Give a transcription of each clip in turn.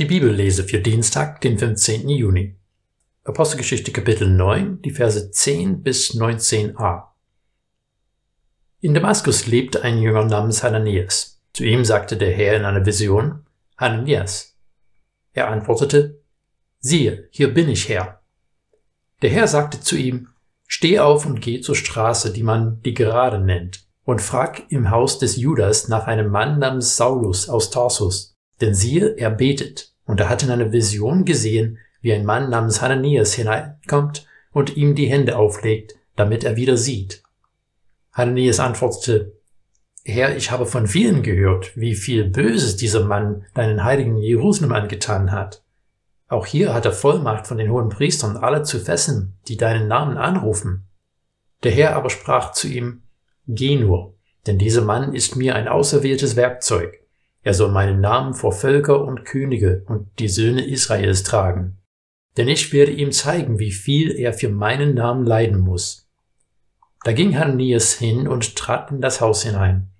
Die Bibellese für Dienstag, den 15. Juni. Apostelgeschichte Kapitel 9, die Verse 10 bis 19a. In Damaskus lebte ein Jünger namens Hananias. Zu ihm sagte der Herr in einer Vision, Hananias. Er antwortete, siehe, hier bin ich, Herr. Der Herr sagte zu ihm, steh auf und geh zur Straße, die man die Gerade nennt, und frag im Haus des Judas nach einem Mann namens Saulus aus Tarsus denn siehe, er betet, und er hat in einer Vision gesehen, wie ein Mann namens Hananias hineinkommt und ihm die Hände auflegt, damit er wieder sieht. Hananias antwortete, Herr, ich habe von vielen gehört, wie viel Böses dieser Mann deinen heiligen Jerusalem angetan hat. Auch hier hat er Vollmacht von den hohen Priestern, alle zu fesseln, die deinen Namen anrufen. Der Herr aber sprach zu ihm, Geh nur, denn dieser Mann ist mir ein auserwähltes Werkzeug er soll meinen Namen vor Völker und Könige und die Söhne Israels tragen. Denn ich werde ihm zeigen, wie viel er für meinen Namen leiden muss. Da ging Hananias hin und trat in das Haus hinein.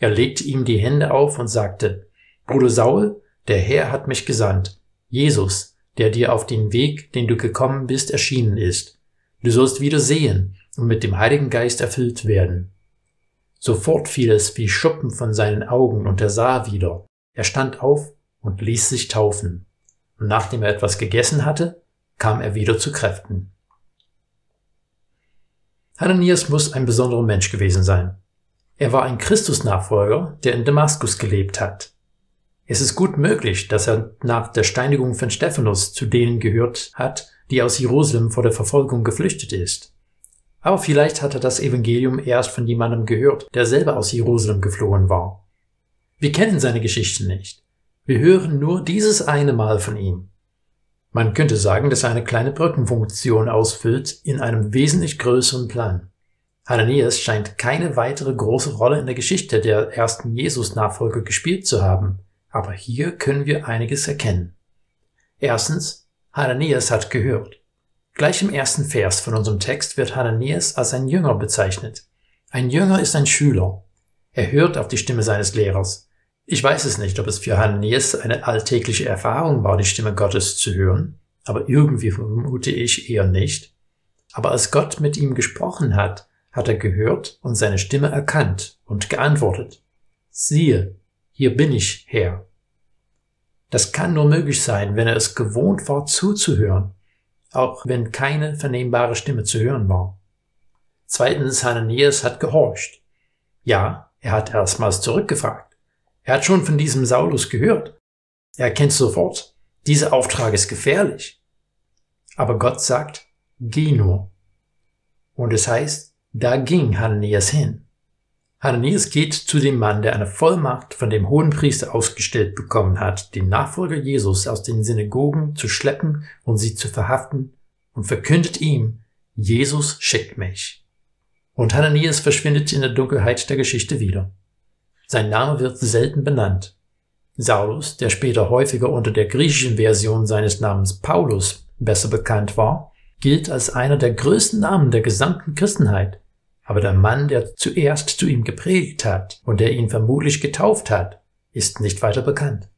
Er legte ihm die Hände auf und sagte, Bruder Saul, der Herr hat mich gesandt, Jesus, der dir auf den Weg, den du gekommen bist, erschienen ist. Du sollst wieder sehen und mit dem Heiligen Geist erfüllt werden. Sofort fiel es wie Schuppen von seinen Augen und er sah wieder. Er stand auf und ließ sich taufen. Und nachdem er etwas gegessen hatte, kam er wieder zu Kräften. Hananias muss ein besonderer Mensch gewesen sein. Er war ein Christusnachfolger, der in Damaskus gelebt hat. Es ist gut möglich, dass er nach der Steinigung von Stephanus zu denen gehört hat, die aus Jerusalem vor der Verfolgung geflüchtet ist. Aber vielleicht hat er das Evangelium erst von jemandem gehört, der selber aus Jerusalem geflohen war. Wir kennen seine Geschichte nicht. Wir hören nur dieses eine Mal von ihm. Man könnte sagen, dass er eine kleine Brückenfunktion ausfüllt in einem wesentlich größeren Plan. Hananias scheint keine weitere große Rolle in der Geschichte der ersten Jesus-Nachfolger gespielt zu haben, aber hier können wir einiges erkennen. Erstens, Hananias hat gehört. Gleich im ersten Vers von unserem Text wird Hananias als ein Jünger bezeichnet. Ein Jünger ist ein Schüler. Er hört auf die Stimme seines Lehrers. Ich weiß es nicht, ob es für Hananias eine alltägliche Erfahrung war, die Stimme Gottes zu hören, aber irgendwie vermute ich eher nicht. Aber als Gott mit ihm gesprochen hat, hat er gehört und seine Stimme erkannt und geantwortet. Siehe, hier bin ich, Herr. Das kann nur möglich sein, wenn er es gewohnt war zuzuhören auch wenn keine vernehmbare Stimme zu hören war. Zweitens, Hananias hat gehorcht. Ja, er hat erstmals zurückgefragt. Er hat schon von diesem Saulus gehört. Er erkennt sofort, dieser Auftrag ist gefährlich. Aber Gott sagt, geh nur. Und es heißt, da ging Hananias hin. Hananias geht zu dem Mann, der eine Vollmacht von dem hohen Priester ausgestellt bekommen hat, den Nachfolger Jesus aus den Synagogen zu schleppen und sie zu verhaften, und verkündet ihm, Jesus schickt mich. Und Hananias verschwindet in der Dunkelheit der Geschichte wieder. Sein Name wird selten benannt. Saulus, der später häufiger unter der griechischen Version seines Namens Paulus besser bekannt war, gilt als einer der größten Namen der gesamten Christenheit. Aber der Mann, der zuerst zu ihm gepredigt hat und der ihn vermutlich getauft hat, ist nicht weiter bekannt.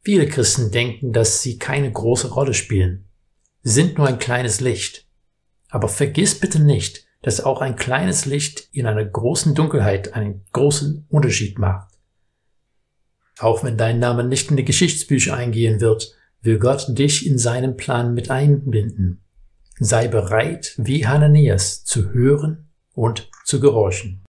Viele Christen denken, dass sie keine große Rolle spielen. Sie sind nur ein kleines Licht. Aber vergiss bitte nicht, dass auch ein kleines Licht in einer großen Dunkelheit einen großen Unterschied macht. Auch wenn dein Name nicht in die Geschichtsbücher eingehen wird, will Gott dich in seinen Plan mit einbinden. Sei bereit, wie Hananias, zu hören und zu gehorchen.